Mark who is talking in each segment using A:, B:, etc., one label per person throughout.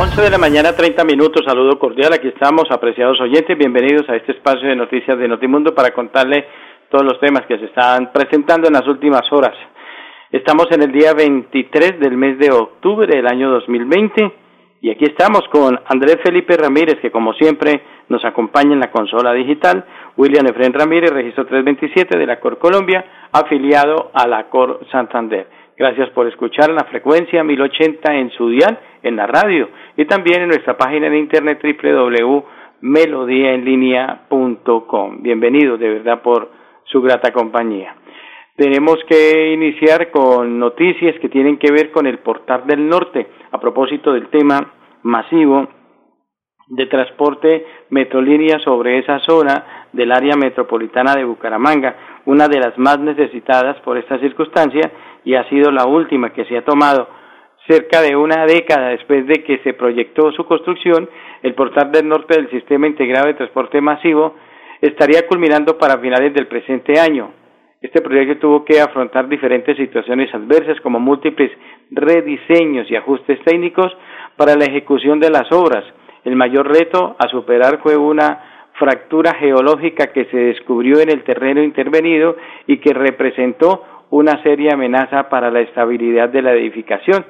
A: 11 de la mañana, 30 minutos. Saludo cordial. Aquí estamos, apreciados oyentes. Bienvenidos a este espacio de noticias de Notimundo para contarle todos los temas que se están presentando en las últimas horas. Estamos en el día 23 del mes de octubre del año 2020 y aquí estamos con Andrés Felipe Ramírez, que como siempre nos acompaña en la consola digital, William Efren Ramírez, registro 327 de la Cor Colombia, afiliado a la Cor Santander. Gracias por escuchar en la frecuencia 1080 en su dial, en la radio y también en nuestra página de internet www.melodiaenlinea.com. Bienvenidos de verdad por su grata compañía. Tenemos que iniciar con noticias que tienen que ver con el portal del norte a propósito del tema masivo de transporte Metrolínea sobre esa zona del área metropolitana de Bucaramanga, una de las más necesitadas por esta circunstancia y ha sido la última que se ha tomado cerca de una década después de que se proyectó su construcción, el portal del norte del Sistema Integrado de Transporte Masivo estaría culminando para finales del presente año. Este proyecto tuvo que afrontar diferentes situaciones adversas como múltiples rediseños y ajustes técnicos para la ejecución de las obras. El mayor reto a superar fue una fractura geológica que se descubrió en el terreno intervenido y que representó una seria amenaza para la estabilidad de la edificación.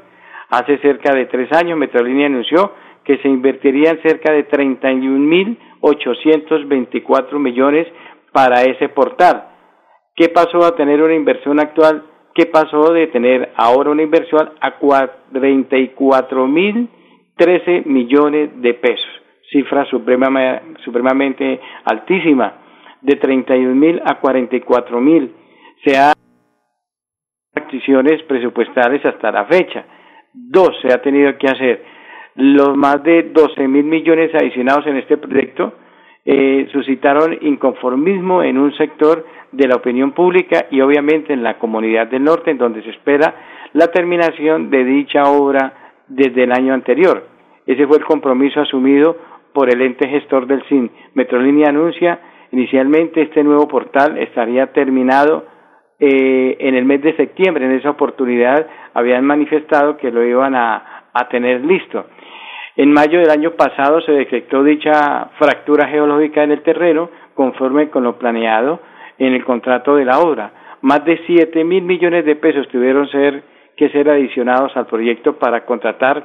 A: Hace cerca de tres años, Metrolínea anunció que se invertirían cerca de 31.824 millones para ese portal. ¿Qué pasó a tener una inversión actual? ¿Qué pasó de tener ahora una inversión a 34.013 millones de pesos? cifra supremamente altísima, de 31 mil a 44 mil. Se ha presupuestales hasta la fecha. Dos se ha tenido que hacer. Los más de 12 mil millones adicionados en este proyecto eh, suscitaron inconformismo en un sector de la opinión pública y obviamente en la comunidad del norte, en donde se espera la terminación de dicha obra desde el año anterior. Ese fue el compromiso asumido por el ente gestor del CIN. Metrolínea anuncia inicialmente este nuevo portal estaría terminado eh, en el mes de septiembre. En esa oportunidad habían manifestado que lo iban a, tener listo. En mayo del año pasado se detectó dicha fractura geológica en el terreno conforme con lo planeado en el contrato de la obra. Más de siete mil millones de pesos tuvieron que ser adicionados al proyecto para contratar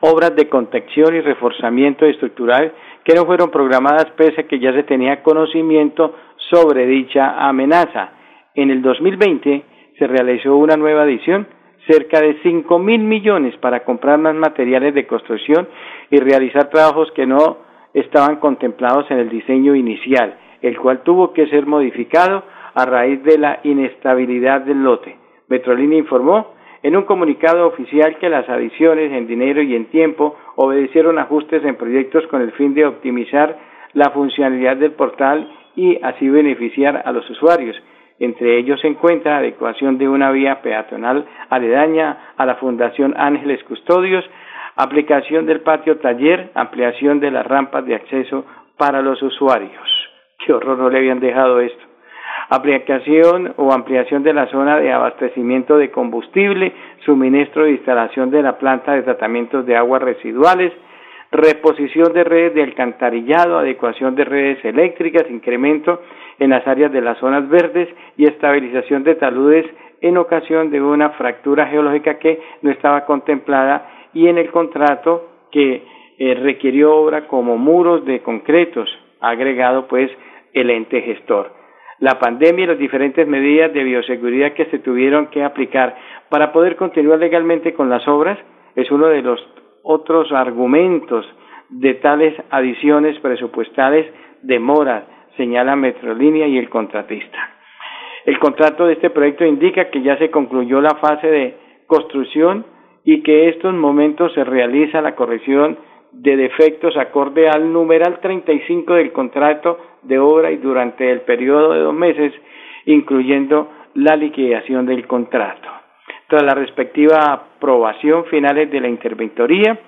A: obras de contención y reforzamiento estructural que no fueron programadas pese a que ya se tenía conocimiento sobre dicha amenaza. En el 2020 se realizó una nueva edición, cerca de cinco mil millones para comprar más materiales de construcción y realizar trabajos que no estaban contemplados en el diseño inicial, el cual tuvo que ser modificado a raíz de la inestabilidad del lote. Metrolínea informó en un comunicado oficial que las adiciones en dinero y en tiempo obedecieron ajustes en proyectos con el fin de optimizar la funcionalidad del portal y así beneficiar a los usuarios. Entre ellos se encuentra adecuación de una vía peatonal aledaña a la Fundación Ángeles Custodios, aplicación del patio taller, ampliación de las rampas de acceso para los usuarios. Qué horror no le habían dejado esto aplicación o ampliación de la zona de abastecimiento de combustible, suministro de instalación de la planta de tratamientos de aguas residuales, reposición de redes de alcantarillado, adecuación de redes eléctricas, incremento en las áreas de las zonas verdes y estabilización de taludes en ocasión de una fractura geológica que no estaba contemplada y en el contrato que eh, requirió obra como muros de concretos, agregado pues el ente gestor. La pandemia y las diferentes medidas de bioseguridad que se tuvieron que aplicar para poder continuar legalmente con las obras es uno de los otros argumentos de tales adiciones presupuestales demora, señala Metrolínea y el contratista. El contrato de este proyecto indica que ya se concluyó la fase de construcción y que estos momentos se realiza la corrección de defectos acorde al numeral 35 del contrato de obra y durante el periodo de dos meses, incluyendo la liquidación del contrato. Tras la respectiva aprobación finales de la interventoría,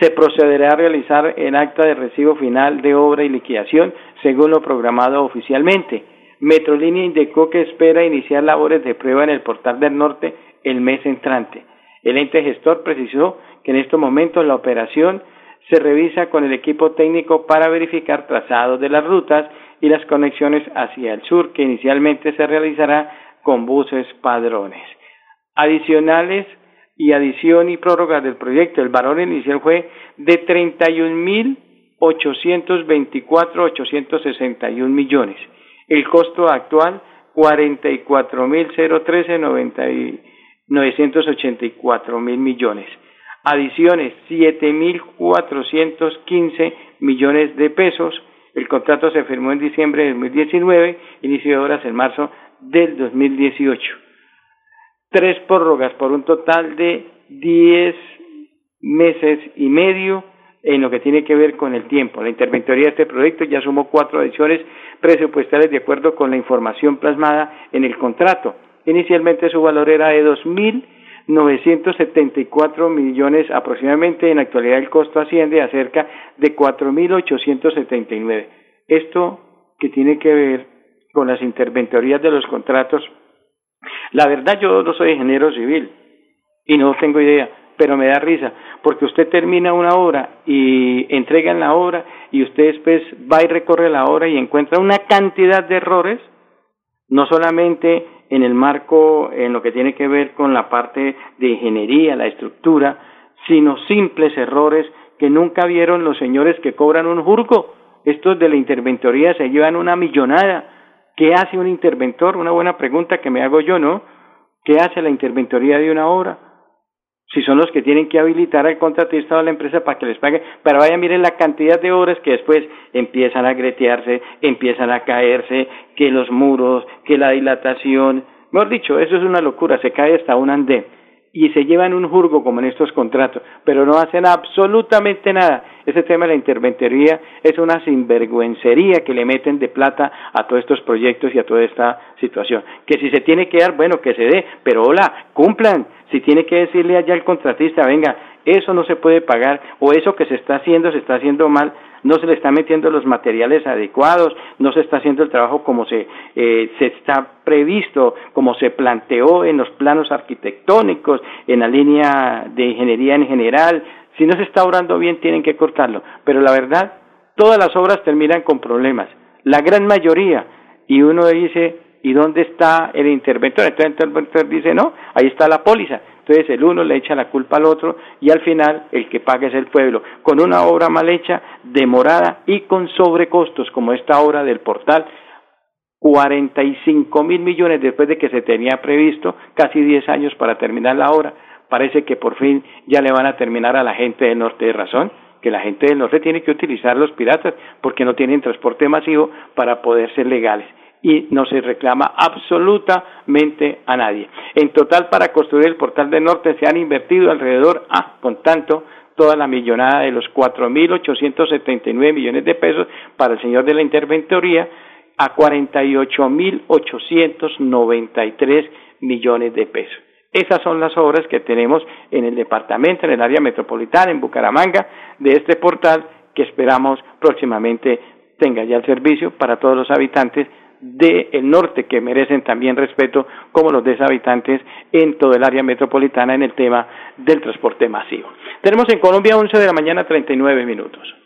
A: se procederá a realizar el acta de recibo final de obra y liquidación según lo programado oficialmente. Metrolínea indicó que espera iniciar labores de prueba en el portal del norte el mes entrante. El ente gestor precisó que en estos momentos la operación se revisa con el equipo técnico para verificar trazados de las rutas y las conexiones hacia el sur, que inicialmente se realizará con buses padrones. Adicionales y adición y prórroga del proyecto, el valor inicial fue de 31.824.861 millones. El costo actual, 44.013.984 mil millones. Adiciones, 7.415 millones de pesos. El contrato se firmó en diciembre de 2019, inicio de obras en marzo del 2018 tres prórrogas por un total de diez meses y medio en lo que tiene que ver con el tiempo. La interventoría de este proyecto ya sumó cuatro adiciones presupuestales de acuerdo con la información plasmada en el contrato. Inicialmente su valor era de dos mil cuatro millones aproximadamente, en la actualidad el costo asciende a cerca de cuatro mil ochocientos setenta y nueve. Esto que tiene que ver con las interventorías de los contratos la verdad yo no soy ingeniero civil y no tengo idea, pero me da risa, porque usted termina una obra y entrega en la obra y usted después va y recorre la obra y encuentra una cantidad de errores, no solamente en el marco, en lo que tiene que ver con la parte de ingeniería, la estructura, sino simples errores que nunca vieron los señores que cobran un jurgo. Estos de la interventoría se llevan una millonada ¿Qué hace un interventor? Una buena pregunta que me hago yo, ¿no? ¿Qué hace la interventoría de una obra? Si son los que tienen que habilitar al contratista o a la empresa para que les pague, pero vaya, miren la cantidad de horas que después empiezan a gretearse, empiezan a caerse, que los muros, que la dilatación, mejor dicho, eso es una locura, se cae hasta un andén y se llevan un jurgo como en estos contratos, pero no hacen absolutamente nada. Ese tema de la interventoría es una sinvergüencería que le meten de plata a todos estos proyectos y a toda esta situación. Que si se tiene que dar, bueno, que se dé, pero hola, cumplan. Si tiene que decirle allá al contratista, venga, eso no se puede pagar o eso que se está haciendo se está haciendo mal, no se le están metiendo los materiales adecuados, no se está haciendo el trabajo como se, eh, se está previsto, como se planteó en los planos arquitectónicos, en la línea de ingeniería en general. Si no se está obrando bien, tienen que cortarlo. Pero la verdad, todas las obras terminan con problemas, la gran mayoría. Y uno dice, ¿y dónde está el interventor? Entonces el interventor dice, no, ahí está la póliza. Entonces el uno le echa la culpa al otro y al final el que paga es el pueblo, con una obra mal hecha, demorada y con sobrecostos como esta obra del portal, 45 mil millones después de que se tenía previsto, casi 10 años para terminar la obra. Parece que por fin ya le van a terminar a la gente del norte de razón que la gente del norte tiene que utilizar los piratas porque no tienen transporte masivo para poder ser legales y no se reclama absolutamente a nadie. En total, para construir el portal del norte se han invertido alrededor, ah, con tanto, toda la millonada de los 4.879 millones de pesos para el señor de la interventoría a 48.893 millones de pesos. Esas son las obras que tenemos en el departamento, en el área metropolitana, en Bucaramanga, de este portal que esperamos próximamente tenga ya el servicio para todos los habitantes del norte que merecen también respeto como los deshabitantes en todo el área metropolitana en el tema del transporte masivo. Tenemos en Colombia 11 de la mañana 39 minutos.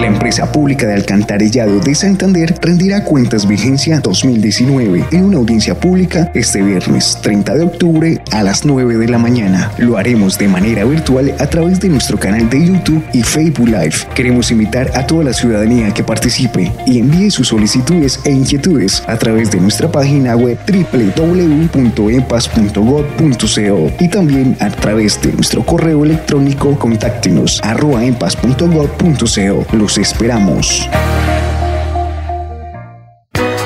B: La empresa pública de alcantarillado de Santander rendirá cuentas vigencia 2019 en una audiencia pública este viernes 30 de octubre a las 9 de la mañana. Lo haremos de manera virtual a través de nuestro canal de YouTube y Facebook Live. Queremos invitar a toda la ciudadanía que participe y envíe sus solicitudes e inquietudes a través de nuestra página web www.empas.gov.co y también a través de nuestro correo electrónico contáctenos arroba empas.gov.co. esperamos.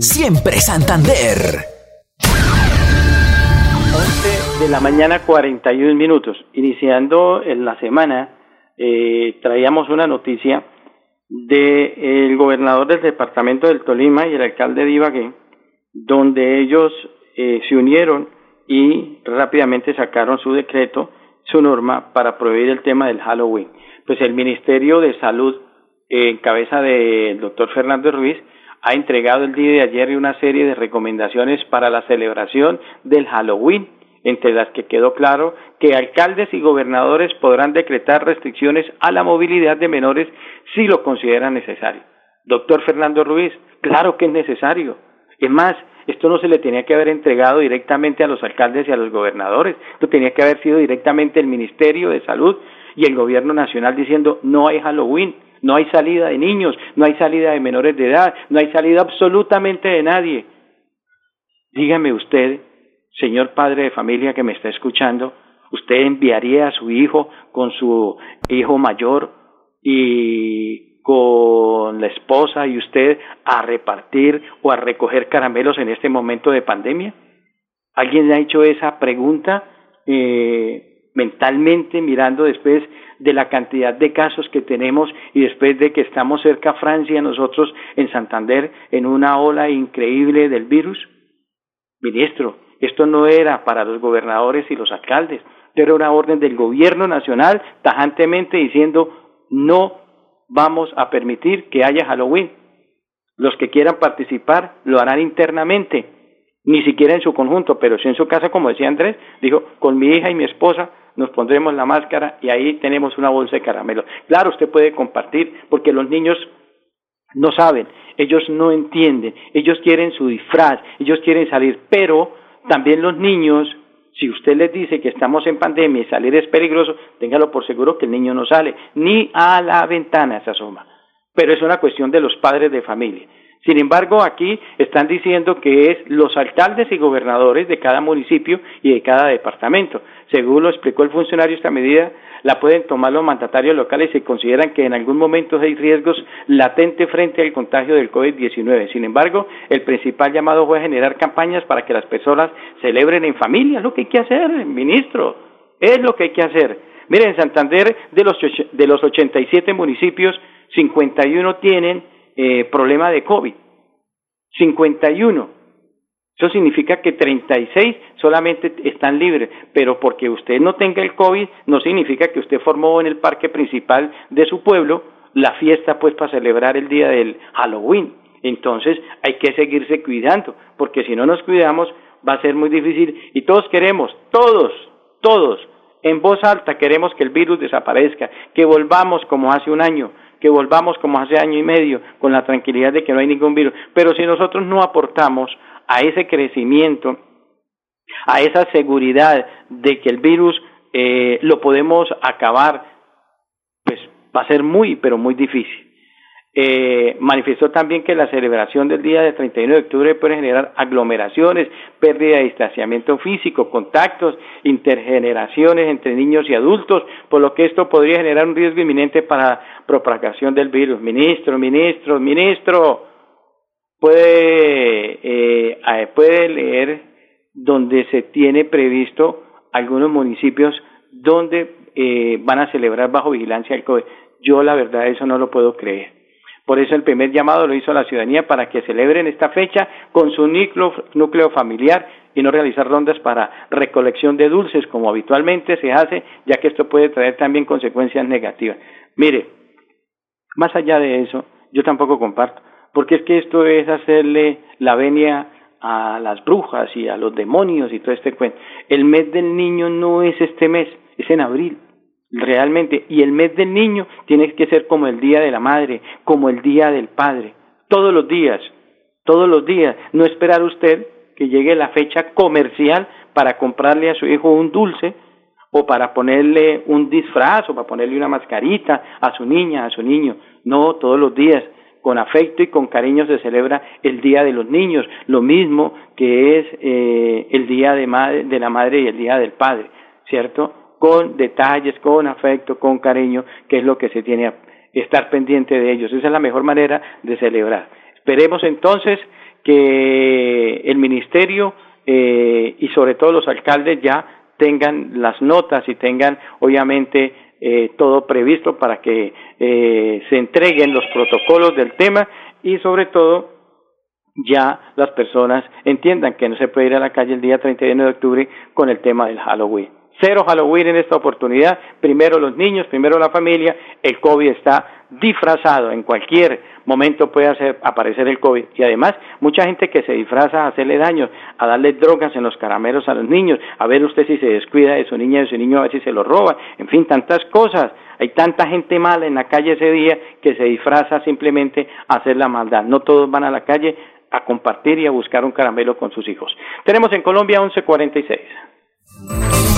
C: siempre Santander.
A: 11 de la mañana 41 minutos. Iniciando en la semana, eh, traíamos una noticia del el gobernador del departamento del Tolima y el alcalde de Ibagué, donde ellos eh, se unieron y rápidamente sacaron su decreto, su norma para prohibir el tema del Halloween. Pues el Ministerio de Salud, en cabeza del doctor Fernando Ruiz, ha entregado el día de ayer una serie de recomendaciones para la celebración del Halloween, entre las que quedó claro que alcaldes y gobernadores podrán decretar restricciones a la movilidad de menores si lo consideran necesario. Doctor Fernando Ruiz, claro que es necesario. Es más, esto no se le tenía que haber entregado directamente a los alcaldes y a los gobernadores, esto tenía que haber sido directamente el Ministerio de Salud y el Gobierno Nacional diciendo no hay Halloween no hay salida de niños, no hay salida de menores de edad, no hay salida absolutamente de nadie. Dígame usted, señor padre de familia que me está escuchando, ¿usted enviaría a su hijo con su hijo mayor y con la esposa y usted a repartir o a recoger caramelos en este momento de pandemia? ¿Alguien le ha hecho esa pregunta eh, mentalmente mirando después de la cantidad de casos que tenemos y después de que estamos cerca Francia, nosotros en Santander, en una ola increíble del virus? Ministro, esto no era para los gobernadores y los alcaldes, era una orden del gobierno nacional tajantemente diciendo no vamos a permitir que haya Halloween. Los que quieran participar lo harán internamente, ni siquiera en su conjunto, pero si en su casa, como decía Andrés, dijo, con mi hija y mi esposa nos pondremos la máscara y ahí tenemos una bolsa de caramelo. Claro, usted puede compartir porque los niños no saben, ellos no entienden, ellos quieren su disfraz, ellos quieren salir, pero también los niños, si usted les dice que estamos en pandemia y salir es peligroso, téngalo por seguro que el niño no sale, ni a la ventana se asoma. Pero es una cuestión de los padres de familia. Sin embargo, aquí están diciendo que es los alcaldes y gobernadores de cada municipio y de cada departamento. Según lo explicó el funcionario, esta medida la pueden tomar los mandatarios locales si consideran que en algún momento hay riesgos latentes frente al contagio del COVID-19. Sin embargo, el principal llamado fue generar campañas para que las personas celebren en familia. Es lo que hay que hacer, ministro. Es lo que hay que hacer. Miren, en Santander, de los, de los 87 municipios, 51 tienen eh, problema de COVID. 51. Eso significa que 36 solamente están libres, pero porque usted no tenga el COVID no significa que usted formó en el parque principal de su pueblo la fiesta pues para celebrar el día del Halloween. Entonces hay que seguirse cuidando, porque si no nos cuidamos va a ser muy difícil y todos queremos, todos, todos, en voz alta queremos que el virus desaparezca, que volvamos como hace un año, que volvamos como hace año y medio con la tranquilidad de que no hay ningún virus. Pero si nosotros no aportamos a ese crecimiento, a esa seguridad de que el virus eh, lo podemos acabar, pues va a ser muy, pero muy difícil. Eh, manifestó también que la celebración del día del 31 de octubre puede generar aglomeraciones, pérdida de distanciamiento físico, contactos, intergeneraciones entre niños y adultos, por lo que esto podría generar un riesgo inminente para propagación del virus. Ministro, ministro, ministro, puede, eh, puede leer donde se tiene previsto algunos municipios donde eh, van a celebrar bajo vigilancia el COVID. Yo la verdad eso no lo puedo creer Por eso el primer llamado lo hizo a la ciudadanía para que celebren esta fecha con su núcleo, núcleo familiar y no realizar rondas para recolección de dulces como habitualmente se hace, ya que esto puede traer también consecuencias negativas. Mire, más allá de eso, yo tampoco comparto, porque es que esto es hacerle la venia a las brujas y a los demonios y todo este cuento. El mes del niño no es este mes, es en abril realmente. Y el mes del niño tiene que ser como el día de la madre, como el día del padre. Todos los días, todos los días. No esperar usted que llegue la fecha comercial para comprarle a su hijo un dulce o para ponerle un disfraz o para ponerle una mascarita a su niña, a su niño. No, todos los días. Con afecto y con cariño se celebra el Día de los Niños, lo mismo que es eh, el Día de, madre, de la Madre y el Día del Padre, ¿cierto? Con detalles, con afecto, con cariño, que es lo que se tiene que estar pendiente de ellos. Esa es la mejor manera de celebrar. Esperemos entonces que el ministerio eh, y sobre todo los alcaldes ya tengan las notas y tengan obviamente eh, todo previsto para que eh, se entreguen los protocolos del tema y sobre todo ya las personas entiendan que no se puede ir a la calle el día 31 de octubre con el tema del Halloween. Cero Halloween en esta oportunidad. Primero los niños, primero la familia. El COVID está disfrazado. En cualquier momento puede aparecer el COVID. Y además, mucha gente que se disfraza a hacerle daño, a darle drogas en los caramelos a los niños, a ver usted si se descuida de su niña, de su niño, a ver si se lo roba. En fin, tantas cosas. Hay tanta gente mala en la calle ese día que se disfraza simplemente a hacer la maldad. No todos van a la calle a compartir y a buscar un caramelo con sus hijos. Tenemos en Colombia 1146.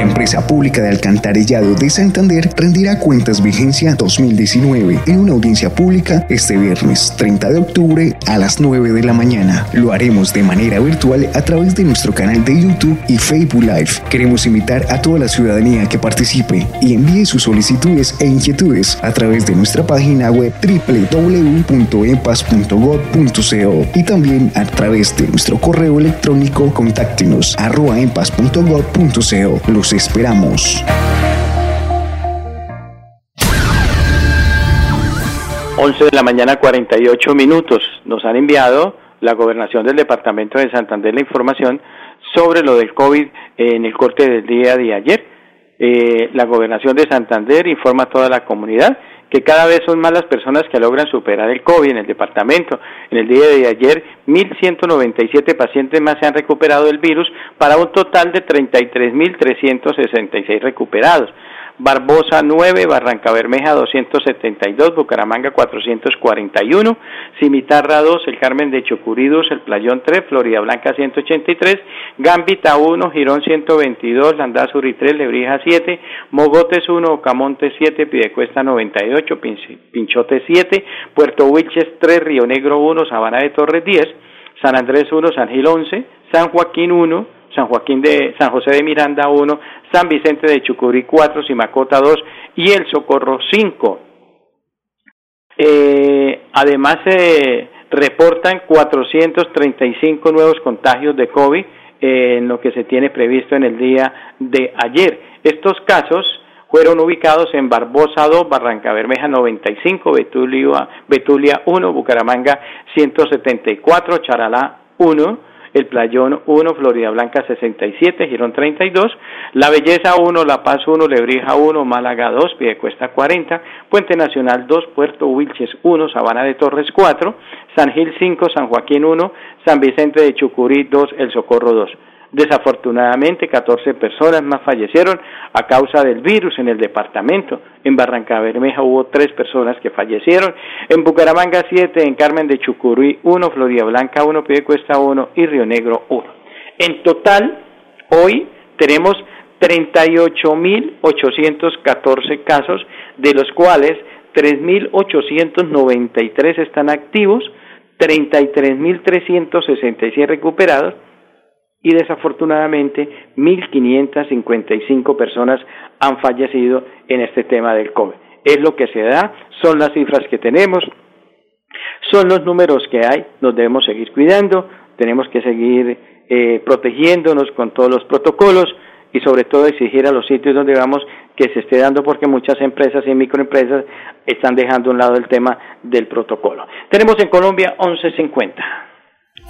B: La empresa pública de alcantarillado de Santander rendirá cuentas vigencia 2019 en una audiencia pública este viernes 30 de octubre a las 9 de la mañana. Lo haremos de manera virtual a través de nuestro canal de YouTube y Facebook Live. Queremos invitar a toda la ciudadanía que participe y envíe sus solicitudes e inquietudes a través de nuestra página web www.empas.gov.co y también a través de nuestro correo electrónico contáctenos arroba empas.gov.co los esperamos.
A: 11 de la mañana 48 minutos. Nos han enviado la gobernación del departamento de Santander la información sobre lo del COVID en el corte del día de ayer. Eh, la gobernación de Santander informa a toda la comunidad que cada vez son más las personas que logran superar el COVID en el departamento. En el día de ayer, 1.197 pacientes más se han recuperado del virus para un total de 33.366 recuperados. Barbosa 9, Barranca Bermeja 272, Bucaramanga 441, Cimitarra 2, El Carmen de Chucurí El Playón 3, Florida Blanca 183, Gambita 1, Girón 122, Landazuri 3, Lebrija 7, Mogotes 1, Ocamonte 7, Pidecuesta 98, Pinchote 7, Puerto Wilches 3, Río Negro 1, Sabana de Torres 10, San Andrés 1, San Gil 11, San Joaquín 1, San Joaquín de San José de Miranda 1, San Vicente de Chucurí 4, Simacota 2 y El Socorro 5. Eh, además se reportan 435 nuevos contagios de COVID en lo que se tiene previsto en el día de ayer. Estos casos fueron ubicados en Barbosa 2, Barranca Bermeja 95, Betulia, Betulia 1, Bucaramanga 174, Charalá 1, el Playón 1, Florida Blanca 67, Girón 32, La Belleza 1, La Paz 1, Lebrija 1, Málaga 2, Piedecuesta 40, Puente Nacional 2, Puerto Wilches 1, Sabana de Torres 4, San Gil 5, San Joaquín 1, San Vicente de Chucurí 2, El Socorro 2. Desafortunadamente, 14 personas más fallecieron a causa del virus en el departamento. En Barranca Bermeja hubo 3 personas que fallecieron. En Bucaramanga 7, en Carmen de Chucurí 1, Florida Blanca 1, Piedecuesta 1 y Río Negro 1. En total, hoy tenemos 38.814 casos, de los cuales 3.893 están activos, 33.366 recuperados y desafortunadamente 1.555 personas han fallecido en este tema del COVID. Es lo que se da, son las cifras que tenemos, son los números que hay, nos debemos seguir cuidando, tenemos que seguir eh, protegiéndonos con todos los protocolos y sobre todo exigir a los sitios donde vamos que se esté dando porque muchas empresas y microempresas están dejando a un lado el tema del protocolo. Tenemos en Colombia 1150.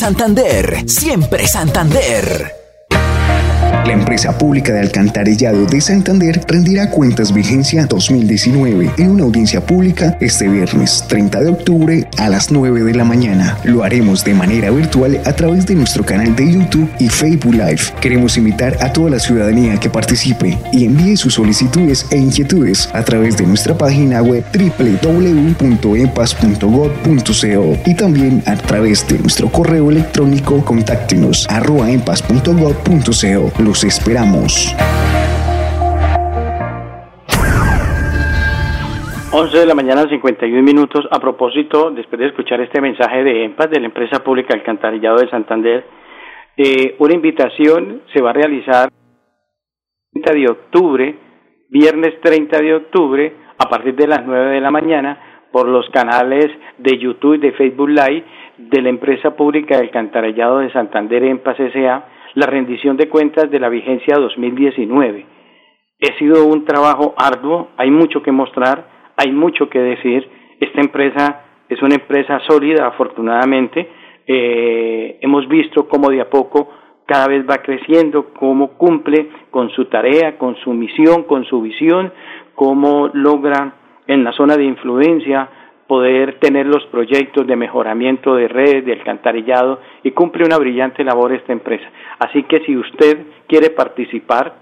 C: Santander, siempre Santander.
B: La empresa pública de alcantarillado de Santander rendirá cuentas vigencia 2019 en una audiencia pública este viernes 30 de octubre a las 9 de la mañana. Lo haremos de manera virtual a través de nuestro canal de YouTube y Facebook Live. Queremos invitar a toda la ciudadanía que participe y envíe sus solicitudes e inquietudes a través de nuestra página web www.empas.gov.co y también a través de nuestro correo electrónico contáctenos arroba empas.gov.co los esperamos.
A: 11 de la mañana, 51 minutos. A propósito, después de escuchar este mensaje de EMPAS, de la empresa pública Alcantarillado de Santander, eh, una invitación se va a realizar el 30 de octubre, viernes 30 de octubre, a partir de las 9 de la mañana, por los canales de YouTube y de Facebook Live de la empresa pública Alcantarillado de Santander EMPAS S.A., la rendición de cuentas de la vigencia 2019. Ha sido un trabajo arduo, hay mucho que mostrar, hay mucho que decir. Esta empresa es una empresa sólida, afortunadamente. Eh, hemos visto cómo de a poco cada vez va creciendo, cómo cumple con su tarea, con su misión, con su visión, cómo logra en la zona de influencia poder tener los proyectos de mejoramiento de redes, de alcantarillado y cumple una brillante labor esta empresa. Así que si usted quiere participar,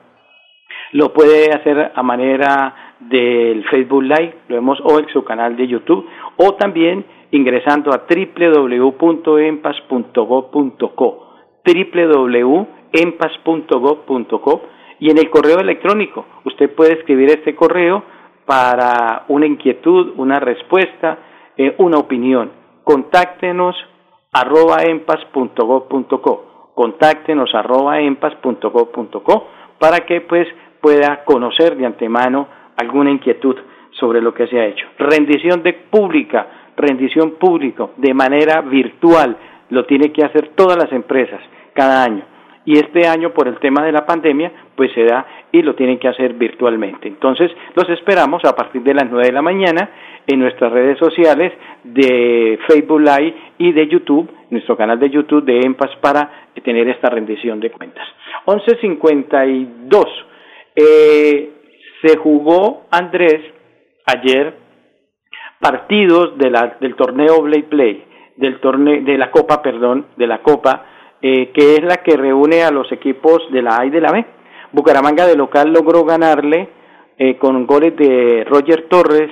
A: lo puede hacer a manera del Facebook Live, lo vemos o en su canal de YouTube, o también ingresando a www.empas.gov.co, www.empas.gov.co y en el correo electrónico usted puede escribir este correo para una inquietud, una respuesta, eh, una opinión. Contáctenos arroba empas.gov.co. Contáctenos arroba empas.gov.co para que pues pueda conocer de antemano alguna inquietud sobre lo que se ha hecho. Rendición de pública, rendición público de manera virtual, lo tiene que hacer todas las empresas cada año y este año por el tema de la pandemia pues se da y lo tienen que hacer virtualmente. Entonces los esperamos a partir de las 9 de la mañana en nuestras redes sociales de Facebook Live y de YouTube, nuestro canal de YouTube de EMPAS para tener esta rendición de cuentas. 11.52. Eh, se jugó Andrés ayer partidos de la, del torneo Blade Play, del torneo, de la Copa, perdón, de la Copa eh, que es la que reúne a los equipos de la A y de la B. Bucaramanga de local logró ganarle eh, con goles de Roger Torres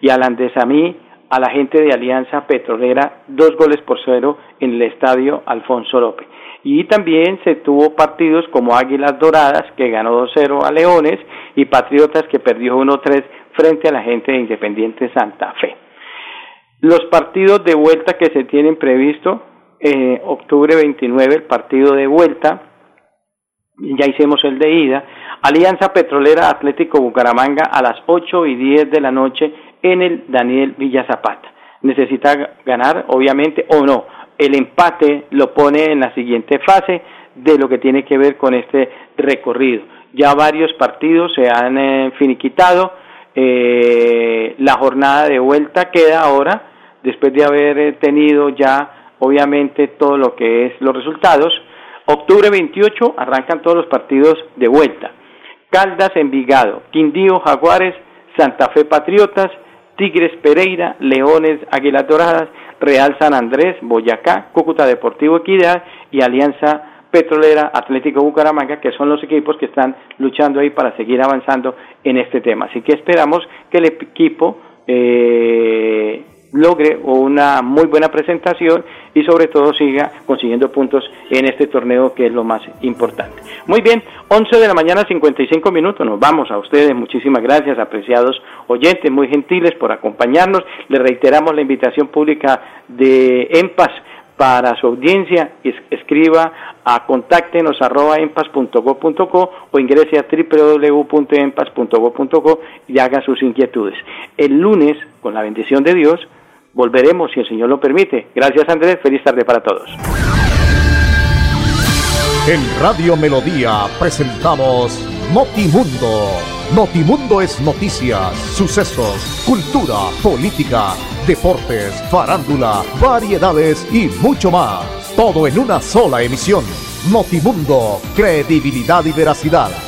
A: y Alan Desamí a la gente de Alianza Petrolera, dos goles por cero en el estadio Alfonso López. Y también se tuvo partidos como Águilas Doradas, que ganó 2-0 a Leones, y Patriotas, que perdió 1-3 frente a la gente de Independiente Santa Fe. Los partidos de vuelta que se tienen previsto eh, octubre 29 el partido de vuelta, ya hicimos el de ida, Alianza Petrolera Atlético Bucaramanga a las 8 y 10 de la noche en el Daniel Villa Zapata. Necesita ganar, obviamente, o no. El empate lo pone en la siguiente fase de lo que tiene que ver con este recorrido. Ya varios partidos se han eh, finiquitado. Eh, la jornada de vuelta queda ahora, después de haber eh, tenido ya obviamente todo lo que es los resultados. Octubre 28 arrancan todos los partidos de vuelta. Caldas Envigado, Quindío Jaguares, Santa Fe Patriotas, Tigres Pereira, Leones Águilas Doradas, Real San Andrés, Boyacá, Cúcuta Deportivo Equidad y Alianza Petrolera, Atlético Bucaramanga, que son los equipos que están luchando ahí para seguir avanzando en este tema. Así que esperamos que el equipo eh, logre una muy buena presentación y sobre todo siga consiguiendo puntos en este torneo que es lo más importante. Muy bien, 11 de la mañana 55 minutos, nos vamos a ustedes, muchísimas gracias apreciados oyentes, muy gentiles por acompañarnos, le reiteramos la invitación pública de EMPAS para su audiencia, escriba a contáctenos arroba empas.go.co o ingrese a www.empas.go.co y haga sus inquietudes. El lunes, con la bendición de Dios, volveremos si el Señor lo permite. Gracias Andrés, feliz tarde para todos.
D: En Radio Melodía presentamos Notimundo. Notimundo es noticias, sucesos, cultura, política, deportes, farándula, variedades y mucho más. Todo en una sola emisión. Notimundo, credibilidad y veracidad.